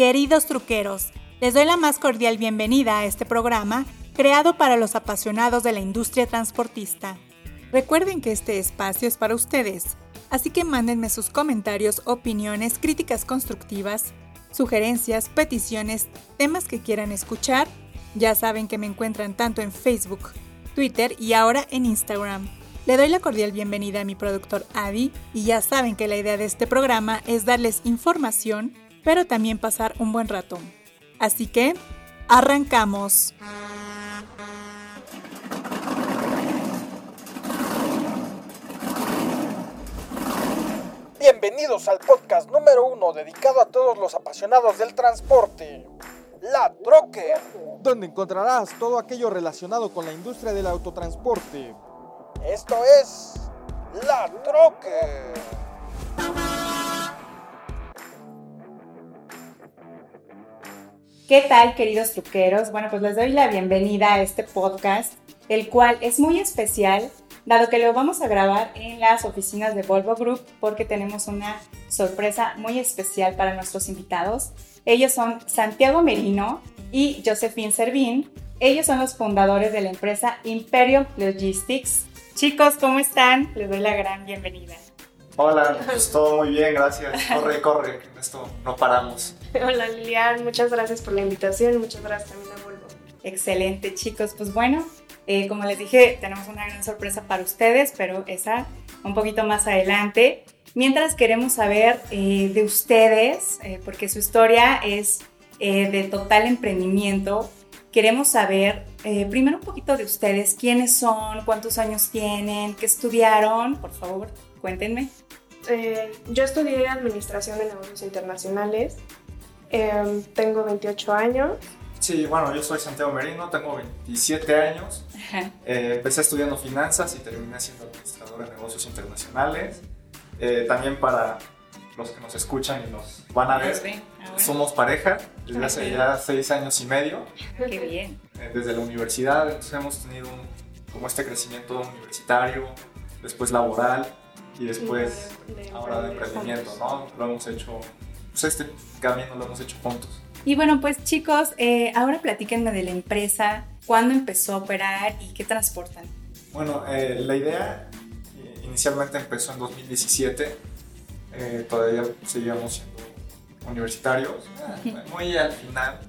Queridos truqueros, les doy la más cordial bienvenida a este programa creado para los apasionados de la industria transportista. Recuerden que este espacio es para ustedes, así que mándenme sus comentarios, opiniones, críticas constructivas, sugerencias, peticiones, temas que quieran escuchar. Ya saben que me encuentran tanto en Facebook, Twitter y ahora en Instagram. Le doy la cordial bienvenida a mi productor Adi y ya saben que la idea de este programa es darles información, pero también pasar un buen rato. Así que, arrancamos. Bienvenidos al podcast número uno dedicado a todos los apasionados del transporte, La Troque, donde encontrarás todo aquello relacionado con la industria del autotransporte. Esto es La Troque. ¿Qué tal, queridos truqueros? Bueno, pues les doy la bienvenida a este podcast, el cual es muy especial, dado que lo vamos a grabar en las oficinas de Volvo Group, porque tenemos una sorpresa muy especial para nuestros invitados. Ellos son Santiago Merino y Josephine Servín. Ellos son los fundadores de la empresa Imperium Logistics. Chicos, ¿cómo están? Les doy la gran bienvenida. Hola, pues todo muy bien, gracias. Corre, corre, en esto no paramos. Hola Lilian, muchas gracias por la invitación, muchas gracias también a Volvo. Excelente, chicos. Pues bueno, eh, como les dije, tenemos una gran sorpresa para ustedes, pero esa un poquito más adelante. Mientras queremos saber eh, de ustedes, eh, porque su historia es de total emprendimiento, queremos saber primero un poquito de ustedes, quiénes son, cuántos años tienen, qué estudiaron, por favor, cuéntenme. yo estudié Administración de Negocios Internacionales, em, tengo 28 años. Sí, bueno, yo soy Santiago Merino, tengo 27 años. Eh, empecé estudiando finanzas y terminé siendo administrador de negocios internacionales. Eh, también para los que nos escuchan y nos van a ver, somos pareja desde hace ya seis años y medio. Qué bien. Eh, desde la universidad, entonces hemos tenido como este crecimiento universitario, después laboral y después ahora de emprendimiento, ¿no? Lo hemos hecho, pues este camino lo hemos hecho juntos. Y bueno, pues chicos, eh, ahora platíquenme de la empresa, cuándo empezó a operar y qué transportan. Bueno, eh, la idea eh, inicialmente empezó en 2017, todavía seguíamos siendo universitarios, muy al final.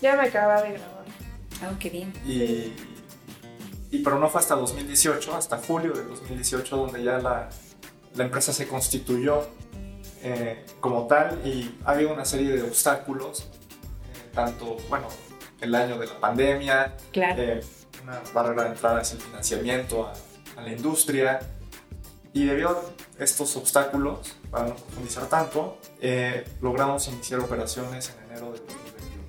Ya me acababa de grabar. Ah, qué bien. Y, y, pero no fue hasta 2018, hasta julio de 2018, donde ya la, la empresa se constituyó como tal y había una serie de obstáculos tanto, bueno, el año de la pandemia, eh, una barrera de entrada es el financiamiento a, la industria. Y debido a estos obstáculos, para no profundizar tanto, eh, logramos iniciar operaciones en enero de 2021.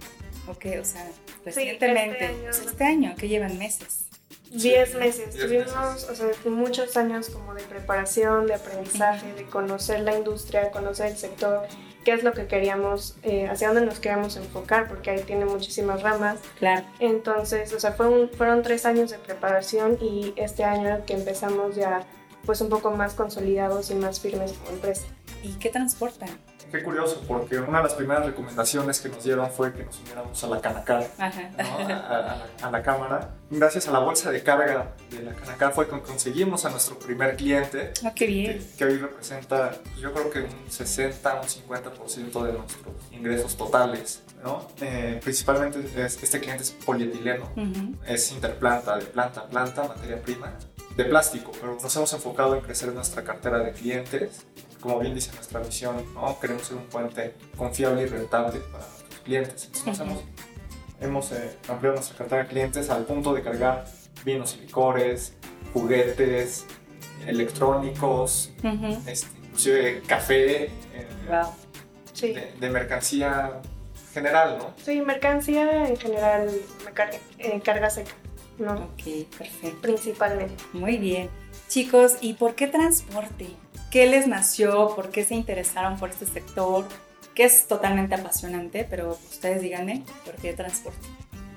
Ok, o sea, recientemente, este, este año, que llevan meses. Diez meses. Tuvimos O sea, muchos años como de preparación, de aprendizaje, de conocer la industria, conocer el sector, qué es lo que queríamos, eh, hacia dónde nos queríamos enfocar, porque ahí tiene muchísimas ramas. Claro. Entonces, o sea, fue fueron tres años de preparación y este año que empezamos ya pues un poco más consolidados y más firmes como empresa. ¿Y qué transportan? Qué curioso, porque una de las primeras recomendaciones que nos dieron fue que nos uniéramos a la Canacar, a, la, cámara. Gracias a la bolsa de carga de la Canacar fue que conseguimos a nuestro primer cliente. Ah, qué bien. Que, hoy representa, pues, yo creo que un 60, un 50% de nuestros ingresos totales. ¿no? Eh, principalmente este cliente es polietileno, es interplanta, de planta a planta, materia prima de plástico, pero nos hemos enfocado en crecer nuestra cartera de clientes como bien dice nuestra misión, ¿no? queremos ser un puente confiable y rentable para nuestros clientes. Entonces hemos, eh, ampliado nuestra cartera de clientes al punto de cargar vinos y licores, juguetes, electrónicos, este, inclusive café, eh, de, mercancía general, ¿no? Sí, mercancía en general, eh, carga seca. ¿no? Ok, perfecto. Principalmente. Muy bien. Chicos, ¿y por qué transporte? ¿Qué les nació? ¿Por qué se interesaron por este sector? Que es totalmente apasionante, pero ustedes díganme, ¿por qué transporte?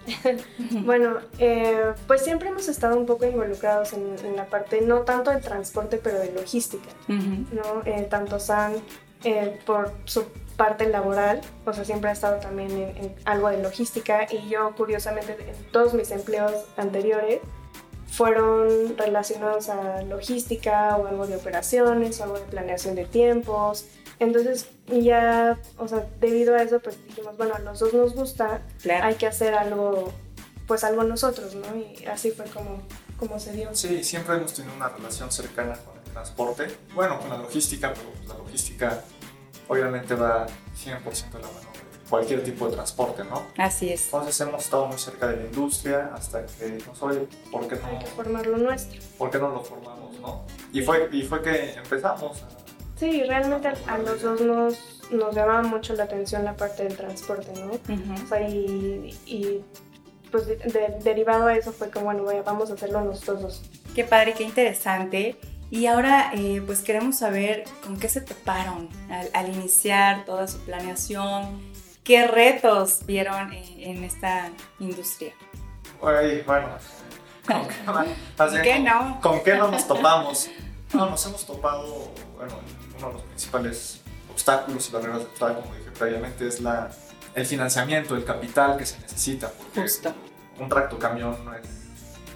bueno, eh, pues siempre hemos estado un poco involucrados en, la parte, no tanto de transporte, pero de logística, ¿no? Eh, tanto San, eh, por su parte laboral, o sea, siempre he estado también en, algo de logística y yo curiosamente en todos mis empleos anteriores fueron relacionados a logística o algo de operaciones o algo de planeación de tiempos. Entonces ya, o sea, debido a eso pues dijimos, bueno, a los dos nos gusta, hay que hacer algo, pues algo nosotros, ¿no? Y así fue como, como se dio. Sí, siempre hemos tenido una relación cercana con el transporte, bueno, con la logística, pero la logística obviamente va 100% de la mano cualquier tipo de transporte, ¿no? Así es. Entonces hemos estado muy cerca de la industria hasta que nos oye, ¿por qué no? Hay que formar lo nuestro. ¿Por qué no lo formamos, no? Y fue, y fue que empezamos. Sí, realmente a, los dos nos, nos llamaba mucho la atención la parte del transporte, ¿no? O sea, y, pues derivado a eso fue que, bueno, vamos a hacerlo nosotros dos. Qué padre, qué interesante. Y ahora eh, pues queremos saber con qué se toparon al, al, iniciar toda su planeación, qué retos vieron en, esta industria. bueno, ¿con qué, no? ¿Con qué no nos topamos? No, nos hemos topado, bueno, uno de los principales obstáculos y barreras de entrada, como dije previamente, es la, el financiamiento, el capital que se necesita. Porque Justo. Un tractocamión no es,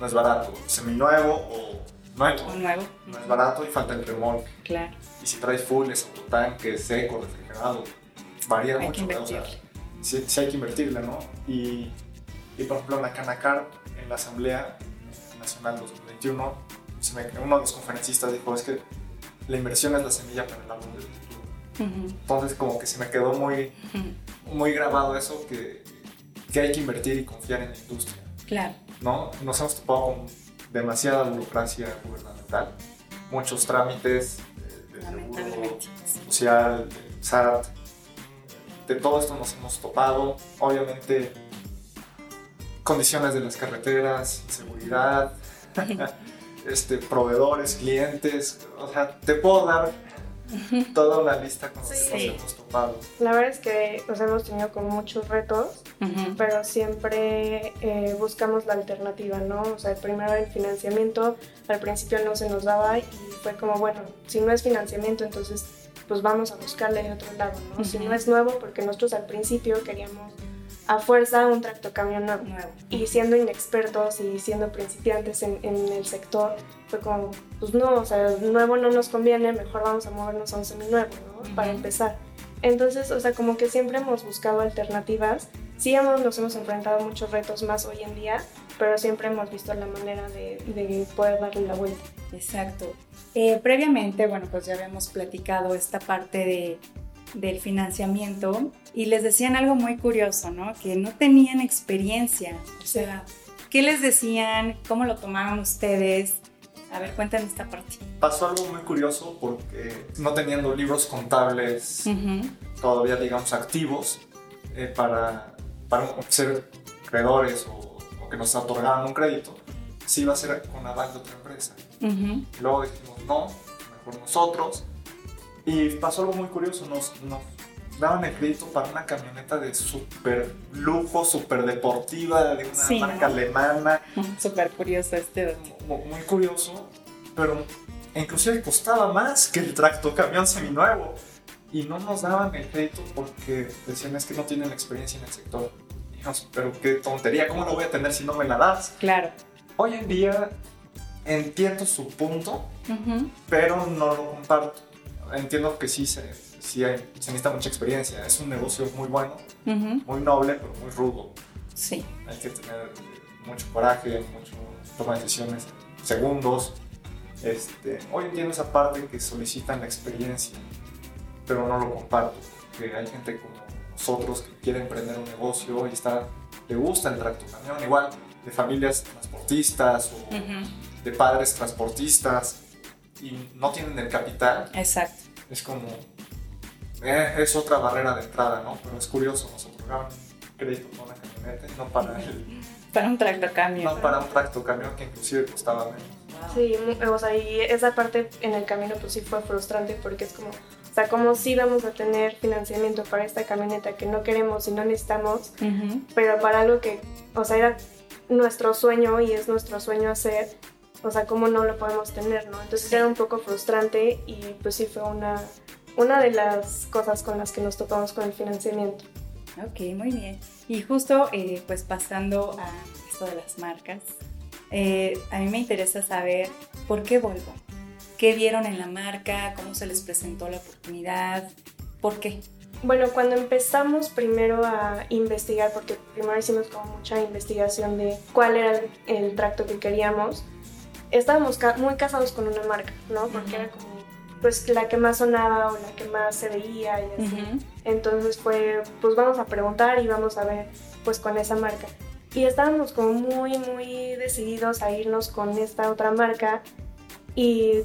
no es barato, seminuevo o nuevo. nuevo. No es barato y falta el remolque. Claro. Y si traes full, es autotanque, seco, refrigerado, varía hay mucho. Que o sea, sí, sí, hay que invertirle, ¿no? Y, y por ejemplo, en la Canacar, en la Asamblea Nacional 2021, uno de los conferencistas dijo, es que la inversión es la semilla para el árbol del futuro. Entonces como que se me quedó muy, muy grabado eso, que, que hay que invertir y confiar en la industria. Claro. ¿no? Nos hemos topado con demasiada burocracia gubernamental, muchos trámites de, seguro social, de SAT, de todo esto nos hemos topado. Obviamente, condiciones de las carreteras, seguridad, este, proveedores, clientes. O sea, te puedo dar toda una lista con los que nos hemos topado. La verdad es que nos hemos tenido con muchos retos, pero siempre eh, buscamos la alternativa, ¿no? O sea, primero el financiamiento, al principio no se nos daba y fue como, bueno, si no es financiamiento, entonces pues vamos a buscarle de otro lado, ¿no? Si no es nuevo, porque nosotros al principio queríamos a fuerza un tractocamión nuevo. Y siendo inexpertos y siendo principiantes en, en, el sector, fue como, pues no, o sea, nuevo no nos conviene, mejor vamos a movernos a un seminuevo, ¿no? Para empezar. Entonces, o sea, como que siempre hemos buscado alternativas. Sí hemos, nos hemos enfrentado a muchos retos más hoy en día, pero siempre hemos visto la manera de, de poder darle la vuelta. Exacto. Eh, previamente, bueno, pues ya habíamos platicado esta parte de, del financiamiento y les decían algo muy curioso, ¿no? Que no tenían experiencia. O sea, ¿qué les decían? ¿Cómo lo tomaban ustedes? A ver, cuéntanos esta parte. Pasó algo muy curioso porque no teniendo libros contables todavía, digamos, activos eh, para, para ser creadores o, o, que nos otorgaran un crédito, sí iba a ser con aval de otra empresa. Y luego dijimos, no, mejor nosotros. Y pasó algo muy curioso, nos, nos daban el crédito para una camioneta de súper lujo, súper deportiva, de una marca alemana. Súper curioso este Muy curioso, pero inclusive costaba más que el tracto camión seminuevo. Y no nos daban el crédito porque decían es que no tienen experiencia en el sector. Dijimos, pero qué tontería, ¿cómo lo voy a tener si no me la das? Claro. Hoy en día entiendo su punto, pero no lo comparto. Entiendo que sí se, sí se necesita mucha experiencia. Es un negocio muy bueno, muy noble, pero muy rudo. Sí. Hay que tener mucho coraje, mucho toma de decisiones, segundos. Este, hoy entiendo esa parte que solicitan la experiencia, pero no lo comparto. Que hay gente como nosotros que quiere emprender un negocio y está, le gusta el tracto camión, igual de familias transportistas o de padres transportistas y no tienen el capital. Exacto. Es como, eh, es otra barrera de entrada, ¿no? Pero es curioso, nos otorgaron crédito para una camioneta y no para el... Para un tractocamión. No, para un tractocamión que inclusive costaba menos. Sí, o sea, y esa parte en el camino pues sí fue frustrante porque es como, o sea, como si vamos a tener financiamiento para esta camioneta que no queremos y no necesitamos, pero para algo que, o sea, era nuestro sueño y es nuestro sueño hacer, o sea, cómo no lo podemos tener, ¿no? Entonces era un poco frustrante y pues sí fue una, una de las cosas con las que nos topamos con el financiamiento. Ok, muy bien. Y justo eh, pues pasando a esto de las marcas, eh, a mí me interesa saber por qué Volvo. ¿Qué vieron en la marca? ¿Cómo se les presentó la oportunidad? ¿Por qué? Bueno, cuando empezamos primero a investigar, porque primero hicimos como mucha investigación de cuál era el, tracto que queríamos, estábamos muy casados con una marca, ¿no? Porque era como pues la que más sonaba o la que más se veía y así. Entonces fue, pues vamos a preguntar y vamos a ver pues con esa marca. Y estábamos como muy, muy decididos a irnos con esta otra marca y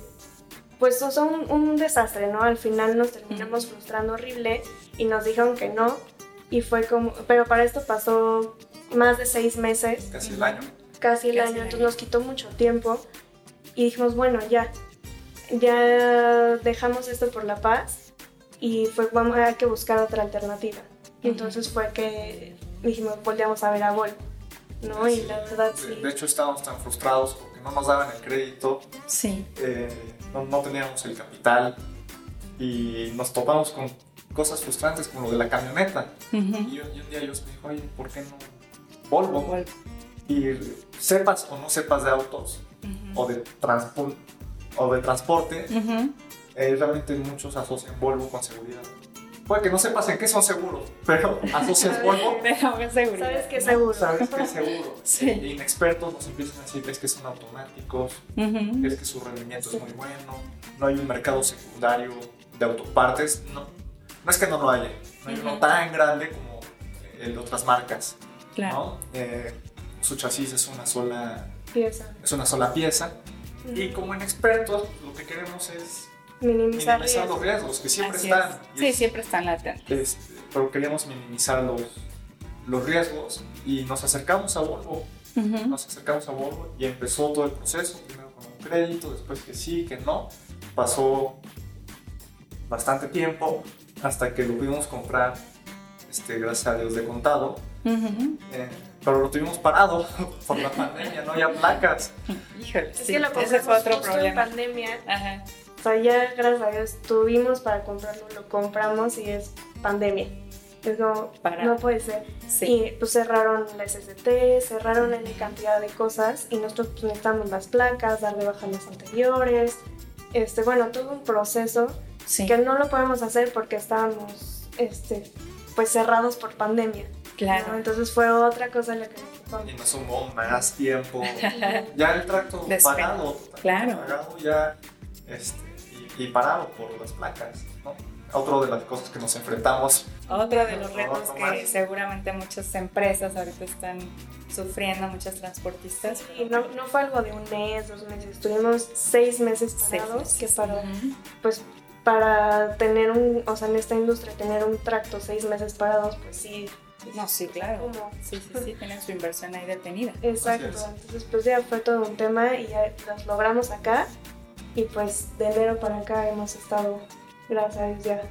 pues son un, desastre, ¿no? Al final nos terminamos frustrando horrible y nos dijeron que no. Y fue como, pero para esto pasó más de seis meses. Casi el año. Casi el año, entonces nos quitó mucho tiempo. Y dijimos, bueno, ya, ya dejamos esto por la paz y fue, vamos a que buscar otra alternativa. Y entonces fue que dijimos, volvíamos a ver a Vol, ¿no? y la verdad sí. De, hecho estábamos tan frustrados porque no nos daban el crédito. Sí. Eh, no, no, teníamos el capital y nos topamos con cosas frustrantes como lo de la camioneta. y, un día ellos me dijo, oye, ¿por qué no Volvo? Volvo. Y sepas o no sepas de autos o, de o de transporte, eh, realmente muchos asocian Volvo con seguridad. Puede que no sepas en qué son seguros, pero asocias Volvo. Sabes que es seguro. Sabes que es seguro. sí. inexpertos nos empiezan a decir es que son automáticos, es que su rendimiento es muy bueno, no hay un mercado secundario de autopartes. No, no es que no lo haya, no hay uno tan grande como el de otras marcas. Claro. Eh, su chasis es una sola pieza. Es una sola pieza. Y como inexpertos, lo que queremos es minimizar, los riesgos, que siempre están. Sí, siempre están latentes. pero queríamos minimizar los, los riesgos y nos acercamos a Volvo. Nos acercamos a Volvo y empezó todo el proceso, primero con un crédito, después que sí, que no. Pasó bastante tiempo hasta que lo pudimos comprar, este, gracias a Dios, de contado. Eh, pero lo tuvimos parado por la pandemia, no había placas. Híjole, es que lo compramos fue otro problema. en pandemia. Ajá. O sea, ya gracias a Dios tuvimos para comprarlo, lo compramos y es pandemia. Es como, no puede ser. Sí. Y pues cerraron la SST, cerraron N cantidad de cosas y nosotros pues, necesitamos las placas, darle baja a las anteriores. Este, bueno, todo un proceso que no lo podemos hacer porque estábamos este, pues cerrados por pandemia. Claro. Entonces fue otra cosa la que nos Y nos sumó más tiempo. ya el tracto parado. Claro. Parado ya este, y, parado por las placas. ¿no? Otro de las cosas que nos enfrentamos. Otro de los retos que seguramente muchas empresas ahorita están sufriendo, muchas transportistas. Y no, no fue algo de un mes, dos meses, estuvimos seis meses parados, que para, pues para tener un, o sea, en esta industria tener un tracto seis meses parados, pues sí, no, sí, claro. Sí, sí, sí, tienen su inversión ahí detenida. Exacto, entonces pues ya fue todo un tema y ya los logramos acá y pues de enero para acá hemos estado, gracias a Dios, ya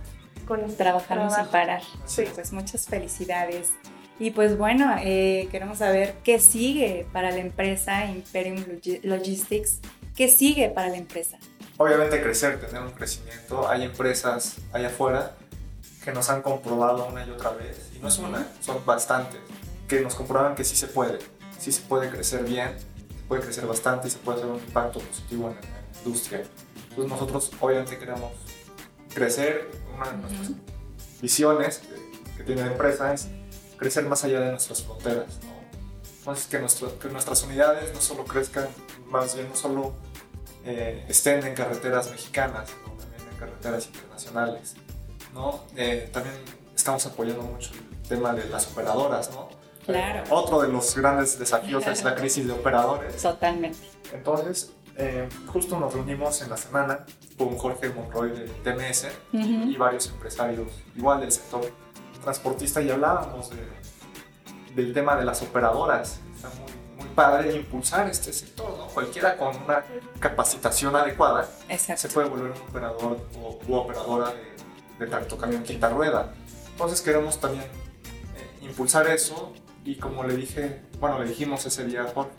con Trabajando sin parar. Sí. Pues muchas felicidades. Y pues bueno, eh, queremos saber qué sigue para la empresa Imperium Logistics. ¿Qué sigue para la empresa? Obviamente crecer, tener un crecimiento. Hay empresas allá afuera que nos han comprobado una y otra vez no es una, son bastantes, que nos comprueban que sí se puede, sí se puede crecer bien, se puede crecer bastante y se puede hacer un impacto positivo en la industria. Entonces nosotros obviamente queremos crecer, una de nuestras visiones que, tiene la empresa es crecer más allá de nuestras fronteras. Entonces que, que, nuestras unidades no solo crezcan, más bien no solo eh, estén en carreteras mexicanas, sino también en carreteras internacionales. ¿no? Eh, también estamos apoyando mucho tema de las operadoras, ¿no? Claro. Otro de los grandes desafíos es la crisis de operadores. Totalmente. Entonces, eh, justo nos reunimos en la semana con Jorge Monroy de TMS y varios empresarios igual del sector transportista y hablábamos del tema de las operadoras. Está muy, muy padre impulsar este sector, ¿no? Cualquiera con una capacitación adecuada se puede volver un operador o u operadora de, de tracto camión quinta rueda. Entonces queremos también impulsar eso y como le dije, bueno, le dijimos ese día a Jorge,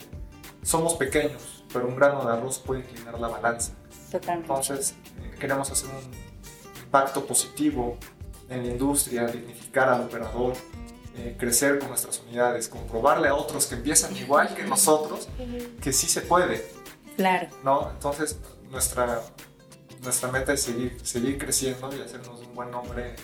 somos pequeños, pero un grano de arroz puede inclinar la balanza. Totalmente. Entonces, eh, queremos hacer impacto positivo en la industria, dignificar al operador, eh, crecer con nuestras unidades, comprobarle a otros que empiezan igual que nosotros, que sí se puede. Claro. ¿no? Entonces, nuestra, nuestra meta es seguir, seguir creciendo y hacernos un buen nombre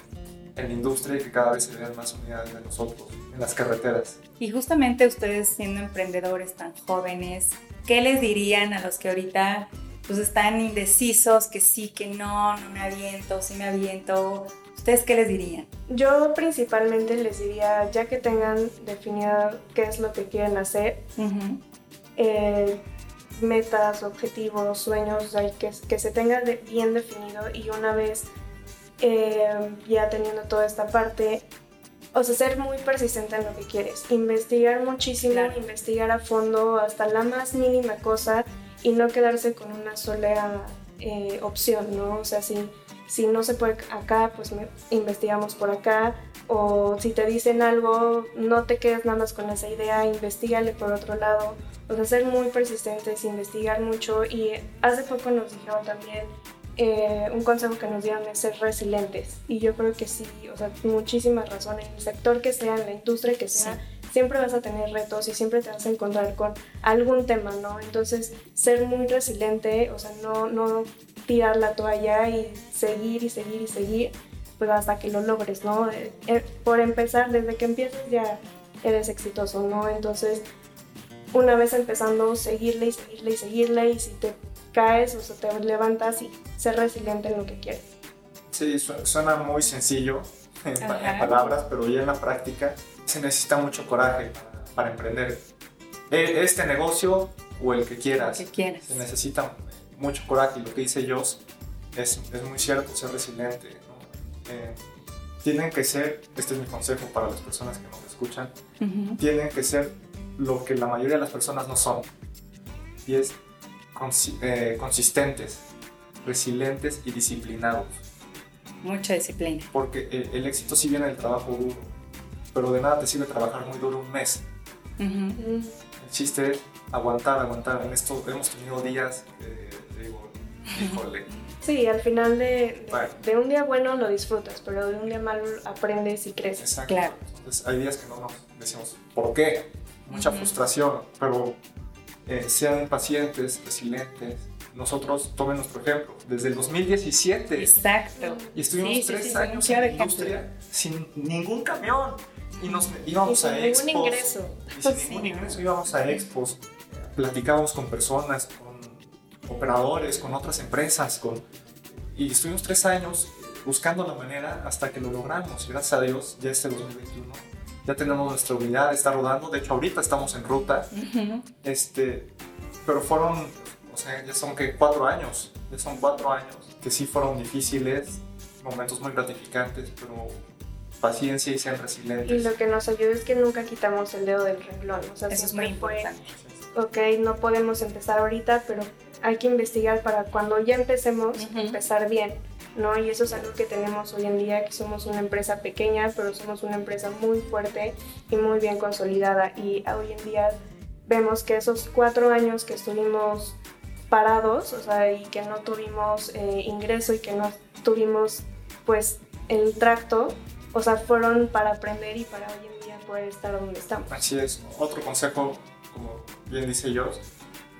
en la industria y que cada vez se vean más unidades de nosotros en las carreteras. Y justamente ustedes siendo emprendedores tan jóvenes, ¿qué les dirían a los que ahorita pues están indecisos, que sí, que no, no me aviento, sí me aviento? ¿Ustedes qué les dirían? Yo principalmente les diría, ya que tengan definido qué es lo que quieren hacer, eh, metas, objetivos, sueños, que, que se tenga bien definido y una vez eh, ya teniendo toda esta parte, o sea, ser muy persistente en lo que quieres, investigar muchísimo, investigar a fondo hasta la más mínima cosa y no quedarse con una sola eh, opción, ¿no? O sea, si, si no se puede acá, pues investigamos por acá, o si te dicen algo, no te quedes nada más con esa idea, investigale por otro lado, o sea, ser muy persistentes, investigar mucho y hace poco nos dijeron también eh, un consejo que nos dieron es ser resilientes. Y yo creo que sí, o sea, muchísimas razones. En el sector que sea, en la industria que sea, siempre vas a tener retos y siempre te vas a encontrar con algún tema, ¿no? Entonces, ser muy resiliente, o sea, no, no tirar la toalla y seguir y seguir y seguir, pues hasta que lo logres, ¿no? Eh, eh, por empezar, desde que empiezas ya eres exitoso, ¿no? Entonces, una vez empezando, seguirle y seguirle y seguirle, y si te caes o sea, te levantas y ser resiliente en lo que quieres. Sí, suena muy sencillo en, palabras, pero ya en la práctica se necesita mucho coraje para, emprender. E, este negocio o el que quieras, se necesita mucho coraje y lo que dice Joss es, es muy cierto, ser resiliente. Eh, tienen que ser, este es mi consejo para las personas que nos escuchan, tienen que ser lo que la mayoría de las personas no son. Y es eh, consistentes, resilientes y disciplinados. Mucha disciplina. Porque el, éxito sí viene del trabajo duro, pero de nada te sirve trabajar muy duro un mes. El chiste es aguantar, aguantar. En esto hemos tenido días, digo, híjole. Sí, al final de, de, un día bueno lo disfrutas, pero de un día malo aprendes y creces. Exacto. Claro. Entonces hay días que no nos decimos, ¿por qué? Mucha frustración, pero eh, sean pacientes, resilientes. Nosotros, tomen nuestro ejemplo, desde el 2017. Exacto. Y estuvimos tres años en la industria sin ningún camión. Y nos íbamos a expos. Ningún ingreso. Y sin ningún ingreso íbamos a expos. Platicábamos con personas, con operadores, con otras empresas. Con... Y estuvimos tres años buscando la manera hasta que lo logramos. Gracias a Dios, ya este 2021 ya tenemos nuestra unidad, está rodando, de hecho ahorita estamos en ruta, este, pero fueron, o sea, ya son que cuatro años, ya son cuatro años, que sí fueron difíciles, momentos muy gratificantes, pero paciencia y sean resilientes. Y lo que nos ayuda es que nunca quitamos el dedo del renglón, o sea, Eso es muy importante. ok, no podemos empezar ahorita, pero hay que investigar para cuando ya empecemos, empezar bien ¿no? Y eso es algo que tenemos hoy en día, que somos una empresa pequeña, pero somos una empresa muy fuerte y muy bien consolidada. Y hoy en día vemos que esos cuatro años que estuvimos parados, o sea, y que no tuvimos eh, ingreso y que no tuvimos, pues, el tracto, o sea, fueron para aprender y para hoy en día poder estar donde estamos. Así es. Otro consejo, como bien dice yo,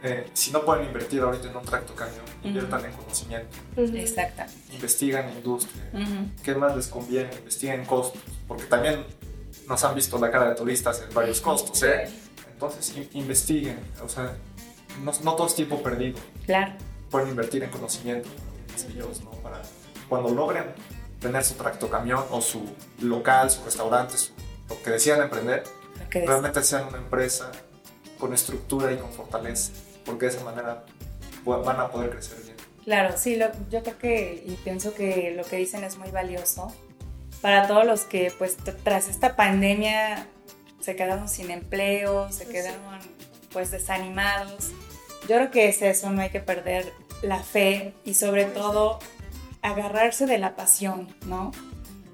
eh, si no pueden invertir ahorita en un tracto camión, inviertan en conocimiento. Exactamente. Investigan en industria. ¿Qué más les conviene? Investiguen en costos. Porque también nos han visto la cara de turistas en varios costos. ¿eh? Entonces, investiguen. O sea, no, no, todo es tiempo perdido. Claro. Pueden invertir en conocimiento, ellos, ¿no? Para cuando logren tener su tracto camión o su local, su restaurante, lo que decidan emprender, realmente sean una empresa con estructura y con fortaleza porque de esa manera van a poder crecer bien. Claro, sí, yo creo que y pienso que lo que dicen es muy valioso para todos los que pues tras esta pandemia se quedaron sin empleo, se quedaron pues desanimados. Yo creo que es eso, no hay que perder la fe y sobre todo agarrarse de la pasión, ¿no?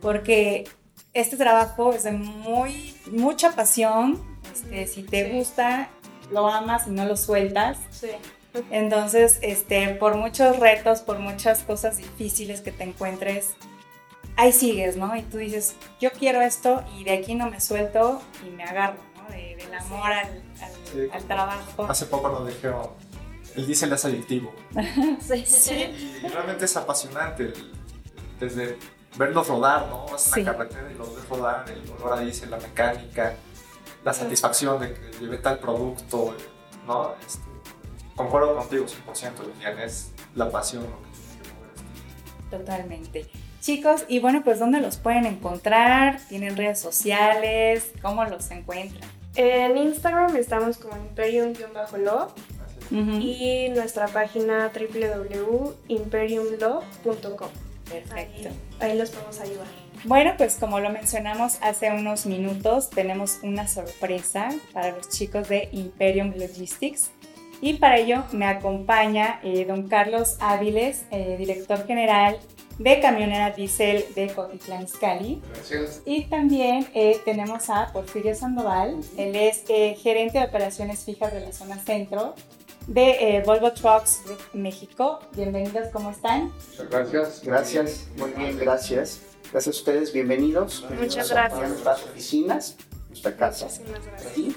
Porque este trabajo es de muy, mucha pasión, este, si te gusta lo amas y no lo sueltas. Entonces, este, por muchos retos, por muchas cosas difíciles que te encuentres, ahí sigues, ¿no? Y tú dices, yo quiero esto y de aquí no me suelto y me agarro, ¿no? del amor al, trabajo. Hace poco nos dijeron, el diésel es adictivo. sí. sí. Y realmente es apasionante, desde verlos rodar, ¿no? Vas a la carretera y los ves rodar, el olor a diésel, la mecánica, la satisfacción de que lleve tal producto, ¿no? Este, concuerdo contigo 100%, Liliana, es la pasión lo que Totalmente. Chicos, y bueno, pues ¿dónde los pueden encontrar? ¿Tienen redes sociales? ¿Cómo los encuentran? En Instagram estamos como imperium-love y nuestra página www.imperiumlove.com. Perfecto. Ahí, los podemos ayudar. Bueno, pues como lo mencionamos hace unos minutos, tenemos una sorpresa para los chicos de Imperium Logistics. Y para ello me acompaña eh, don Carlos Áviles, eh, director general de Camionera Diesel de Cotitlán Izcalli. Gracias. Y también eh, tenemos a Porfirio Sandoval, él es gerente de operaciones fijas de la zona centro de Volvo Trucks Group México. Bienvenidos, ¿cómo están? Muchas gracias. Gracias, muy bien, gracias. Gracias a ustedes, bienvenidos. Muchas gracias. A nuestras oficinas, nuestra casa. Muchísimas gracias.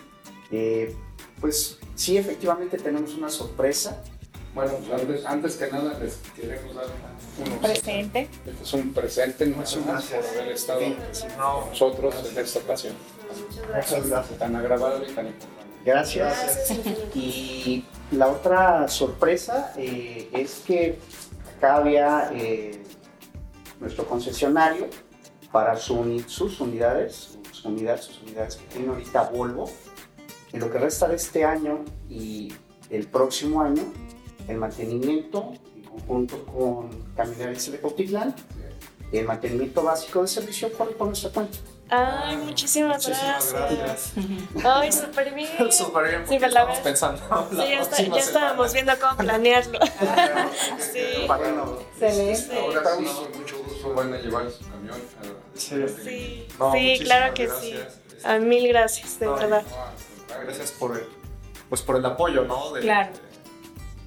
Eh, pues sí, efectivamente tenemos una sorpresa. Bueno, antes, que nada les queremos dar un presente. Este es un presente muchas gracias por haber estado con nosotros en esta ocasión. Muchas gracias. Tan agradable y tan importante. Gracias. Y la otra sorpresa eh, es que acá había eh, nuestro concesionario para su, sus unidades, sus unidades, sus unidades que tiene ahorita Volvo. En lo que resta de este año y el próximo año, el mantenimiento en conjunto con Caminarios de Cautitlán, el mantenimiento básico de servicio corre por nuestra cuenta. Ay, muchísimas, muchísimas gracias. Ay, súper bien. súper bien, sí, estamos pensando. Sí, ya, ya estábamos viendo cómo planearlo. sí. Bueno, Excelente. Van a llevar su camión. A, sí, sí, sí claro que sí. A mil gracias, de verdad. gracias por el, pues por el apoyo, ¿no? De, claro.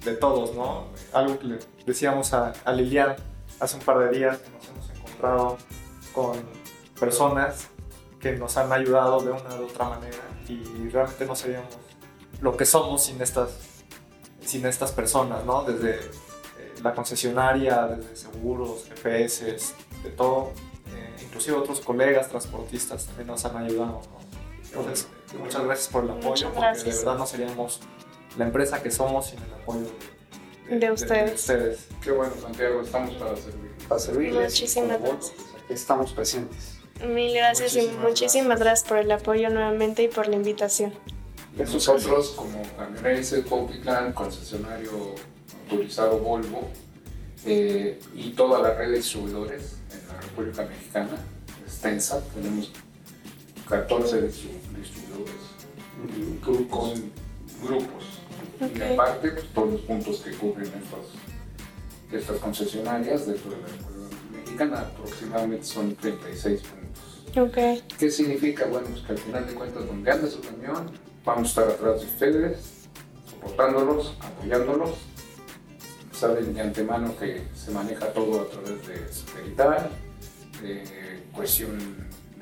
de, todos, ¿no? Algo que le decíamos a, a Lilian hace un par de días que nos hemos encontrado con personas que nos han ayudado de una u otra manera y realmente no seríamos lo que somos sin estas, sin estas personas, ¿no? Desde la concesionaria, desde seguros, GPS, de todo, eh, inclusive otros colegas transportistas también nos han ayudado, ¿no? Entonces, muchas gracias por el apoyo, porque de verdad no seríamos la empresa que somos sin el apoyo de, ustedes. ustedes. Qué bueno, Santiago, estamos para servir. Para servirles. Muchísimas gracias. estamos presentes. Mil gracias y muchísimas gracias. por el apoyo nuevamente y por la invitación. Nosotros, como de Cuautitlán, concesionario autorizado Volvo, eh, y toda la red de distribuidores en la República Mexicana, extensa, tenemos 14 distribuidores con grupos. Y aparte, pues, todos los puntos que cubren estas, estas concesionarias dentro de la República Mexicana, aproximadamente son 36 puntos. Okay. ¿Qué significa? Bueno, pues que al final de cuentas, donde anda su camión, vamos a estar atrás de ustedes, soportándolos, apoyándolos. Saben de antemano que se maneja todo a través de satelital, de cuestión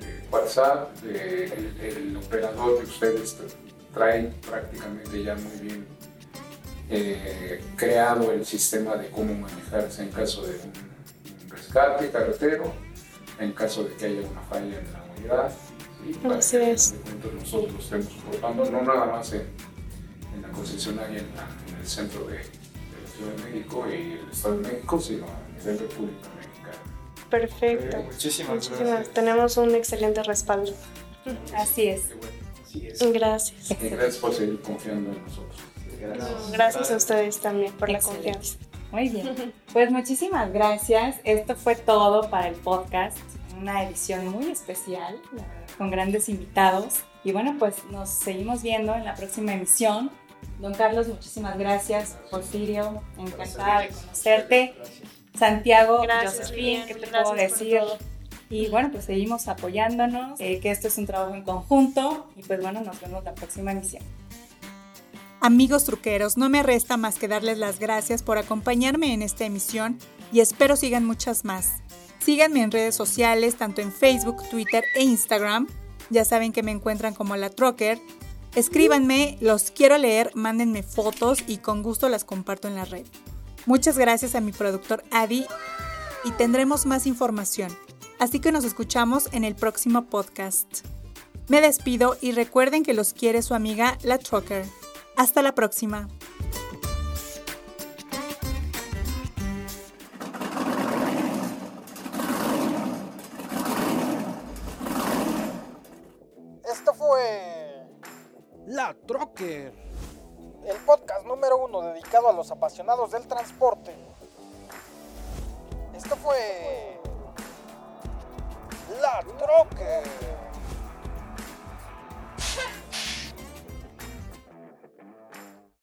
de WhatsApp, el, operador de ustedes trae prácticamente ya muy bien eh, creado el sistema de cómo manejarse en caso de un rescate carretero en caso de que haya una falla en la unidad. y Para que nosotros estemos soportando, no nada más en, en la concesionaria en, en, el centro de, la Ciudad de México y el Estado de México, sino a nivel República Mexicana. Perfecto. Eh, muchísimas, muchísimas gracias. Tenemos un excelente respaldo. Así es. Así es. Gracias. Y gracias por seguir confiando en nosotros. Gracias, gracias a ustedes también por Excelente. la confianza. Muy bien. Pues muchísimas gracias. Esto fue todo para el podcast. Una edición muy especial, con grandes invitados. Y bueno, pues nos seguimos viendo en la próxima emisión. Don Carlos, muchísimas gracias. Porfirio, encantada de conocerte. Santiago, gracias, Josephine, ¿qué te puedo decir? Y bueno, pues seguimos apoyándonos, eh, que esto es un trabajo en conjunto. Y pues bueno, nos vemos la próxima emisión. Amigos truqueros, no me resta más que darles las gracias por acompañarme en esta emisión y espero sigan muchas más. Síganme en redes sociales, tanto en Facebook, Twitter e Instagram. Ya saben que me encuentran como la Trocker. Escríbanme, los quiero leer, mándenme fotos y con gusto las comparto en la red. Muchas gracias a mi productor Adi y tendremos más información. Así que nos escuchamos en el próximo podcast. Me despido y recuerden que los quiere su amiga La Trucker. Hasta la próxima. A los apasionados del transporte. Esto fue La Trocker.